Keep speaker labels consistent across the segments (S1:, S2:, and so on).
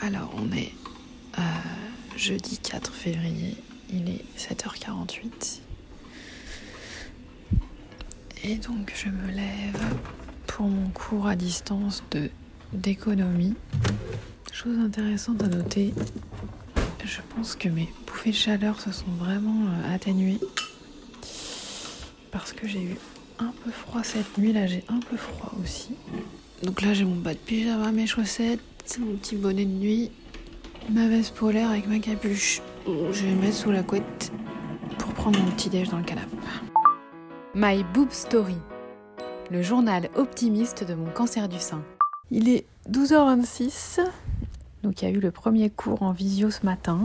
S1: Alors on est euh, jeudi 4 février, il est 7h48. Et donc je me lève pour mon cours à distance de d'économie. Chose intéressante à noter, je pense que mes bouffées de chaleur se sont vraiment euh, atténuées parce que j'ai eu un peu froid cette nuit, là j'ai un peu froid aussi. Donc là j'ai mon bas de pyjama, mes chaussettes, mon petit bonnet de nuit, ma veste polaire avec ma capuche. Je vais mettre sous la couette pour prendre mon petit déj dans le canapé.
S2: My Boob Story, le journal optimiste de mon cancer du sein.
S1: Il est 12h26, donc il y a eu le premier cours en visio ce matin.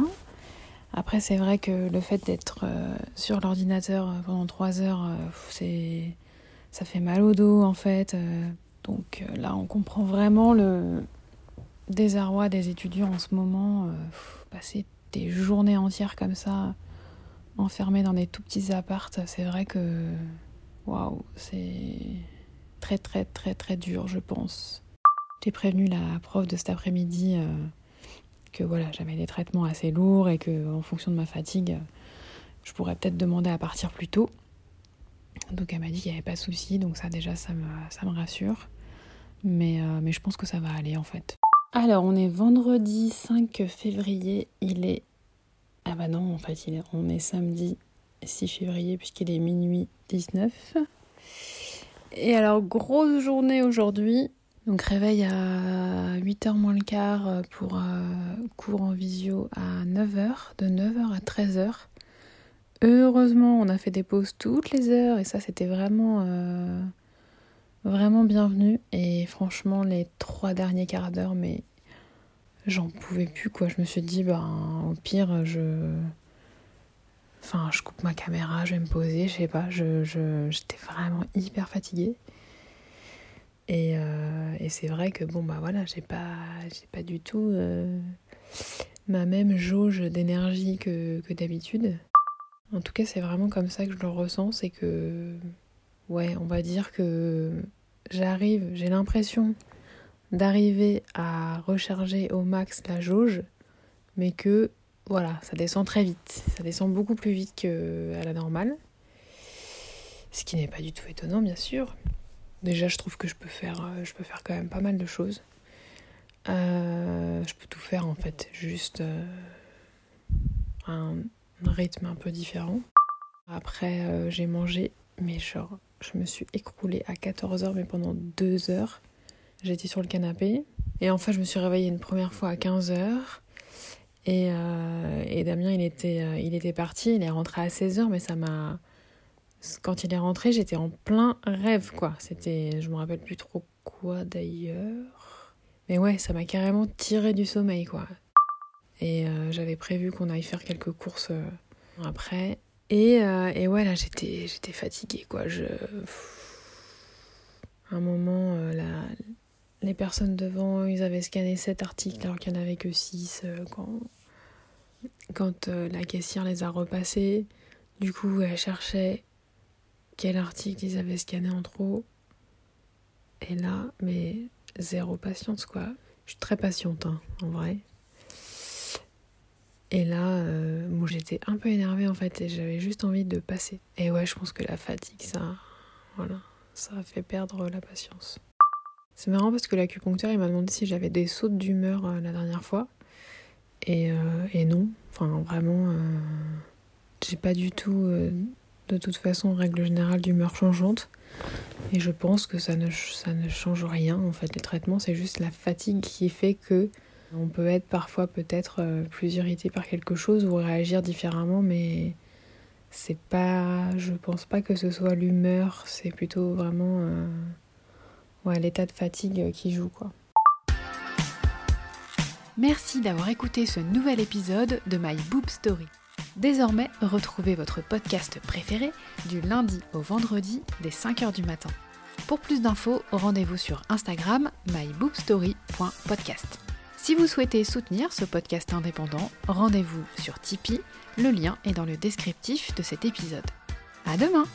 S1: Après, c'est vrai que le fait d'être euh, sur l'ordinateur euh, pendant 3 heures, euh, c'est ça fait mal au dos en fait. donc là, on comprend vraiment le désarroi des étudiants en ce moment. passer des journées entières comme ça, enfermés dans des tout petits appartes, c'est vrai que waouh, c'est très très très très dur, je pense. J'ai prévenu la prof de cet après-midi que voilà, j'avais des traitements assez lourds et que en fonction de ma fatigue, je pourrais peut-être demander à partir plus tôt. Donc elle m'a dit qu'il n'y avait pas de souci, donc ça déjà ça me, ça me rassure. Mais, euh, mais je pense que ça va aller en fait. Alors on est vendredi 5 février, il est... Ah bah non en fait il est... on est samedi 6 février puisqu'il est minuit 19. Et alors grosse journée aujourd'hui, donc réveil à 8h moins le quart pour euh, cours en visio à 9h, de 9h à 13h. Heureusement, on a fait des pauses toutes les heures et ça c'était vraiment euh, vraiment bienvenu. Et franchement, les trois derniers quarts d'heure, mais j'en pouvais plus quoi. Je me suis dit, ben au pire, je. Enfin, je coupe ma caméra, je vais me poser, je sais pas, je, j'étais vraiment hyper fatiguée. Euh, et, c'est vrai que bon bah voilà, j'ai pas j'ai pas du tout euh, ma même jauge d'énergie que, que d'habitude. En tout cas, c'est vraiment comme ça que je le ressens, c'est que ouais, on va dire que j'arrive, j'ai l'impression d'arriver à recharger au max la jauge, mais que voilà, ça descend très vite. Ça descend beaucoup plus vite qu'à la normale. Ce qui n'est pas du tout étonnant, bien sûr. Déjà, je trouve que je peux faire, euh, je peux faire quand même pas mal de choses. Euh, je peux tout faire en fait, juste euh, un, rythme un peu différent. Après, j'ai mangé, mais genre, je me suis écroulée à 14h, mais pendant 2 heures, j'étais sur le canapé. Et enfin, je me suis réveillée une première fois à 15h. Et, et Damien, il était, il était parti, il est rentré à 16h, mais ça m'a quand il est rentré, j'étais en plein rêve, quoi. C'était, je me rappelle plus trop quoi d'ailleurs. Mais ouais, ça m'a carrément tiré du sommeil, quoi. Et euh, j'avais prévu qu'on aille faire quelques courses euh, après. Et, euh, et ouais, j'étais, j'étais fatiguée, quoi. Je... À un moment, là, les personnes devant, ils avaient scanné 7 articles alors qu'il n'y en avait que 6 quand, quand la caissière les a repassés. Du coup, elle cherchait quel article ils avaient scanné en trop. Et là, mais zéro patience quoi. Je suis très patiente hein, en vrai. Et là, euh, j'étais un peu énervée en fait et j'avais juste envie de passer. Et ouais, je pense que la fatigue, ça, voilà, ça fait perdre la patience. C'est marrant parce que l'acupuncteur il m'a demandé si j'avais des sautes d'humeur euh, la dernière fois. Et, euh, et non, enfin vraiment, j'ai pas du tout de toute façon, règle générale, d'humeur changeante. Et je pense que ça ne, ça ne change rien. En fait, les traitements, c'est juste la fatigue qui fait que on peut être parfois peut-être euh, plus irrité par quelque chose ou réagir différemment, mais c'est pas. Je pense pas que ce soit l'humeur, c'est plutôt vraiment euh, l'état de fatigue qui joue quoi.
S2: Merci d'avoir écouté ce nouvel épisode de My Boob Story. Désormais, retrouvez votre podcast préféré du lundi au vendredi dès 5h du matin. Pour plus d'infos, rendez-vous sur Instagram mybookstory.podcast. Si vous souhaitez soutenir ce podcast indépendant, rendez-vous sur Tipeee, le lien est dans le descriptif de cet épisode. À demain!